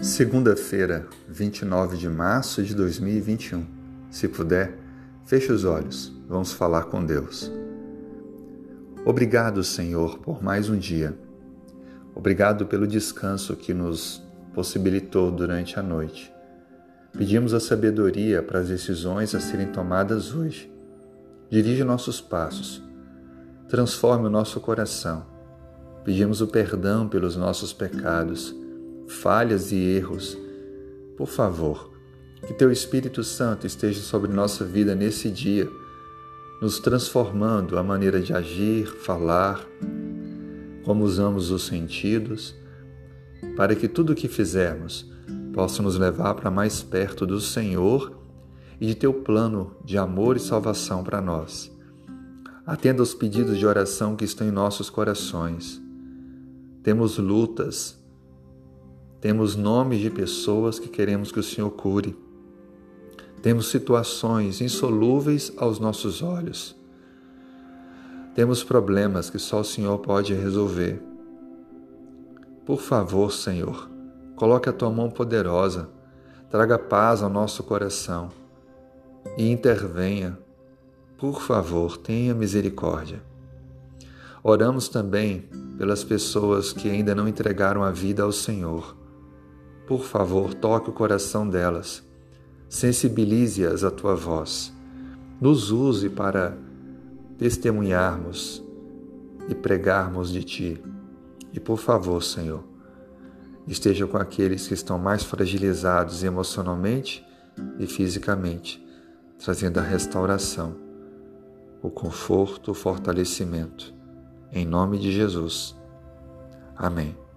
Segunda-feira, 29 de março de 2021. Se puder, feche os olhos. Vamos falar com Deus. Obrigado, Senhor, por mais um dia. Obrigado pelo descanso que nos possibilitou durante a noite. Pedimos a sabedoria para as decisões a serem tomadas hoje. Dirige nossos passos. Transforme o nosso coração. Pedimos o perdão pelos nossos pecados falhas e erros. Por favor, que Teu Espírito Santo esteja sobre nossa vida nesse dia, nos transformando a maneira de agir, falar, como usamos os sentidos, para que tudo o que fizermos possa nos levar para mais perto do Senhor e de Teu plano de amor e salvação para nós. Atenda aos pedidos de oração que estão em nossos corações. Temos lutas, temos nomes de pessoas que queremos que o Senhor cure. Temos situações insolúveis aos nossos olhos. Temos problemas que só o Senhor pode resolver. Por favor, Senhor, coloque a tua mão poderosa, traga paz ao nosso coração e intervenha. Por favor, tenha misericórdia. Oramos também pelas pessoas que ainda não entregaram a vida ao Senhor por favor, toque o coração delas. Sensibilize-as à tua voz. Nos use para testemunharmos e pregarmos de ti. E por favor, Senhor, esteja com aqueles que estão mais fragilizados emocionalmente e fisicamente, trazendo a restauração, o conforto, o fortalecimento. Em nome de Jesus. Amém.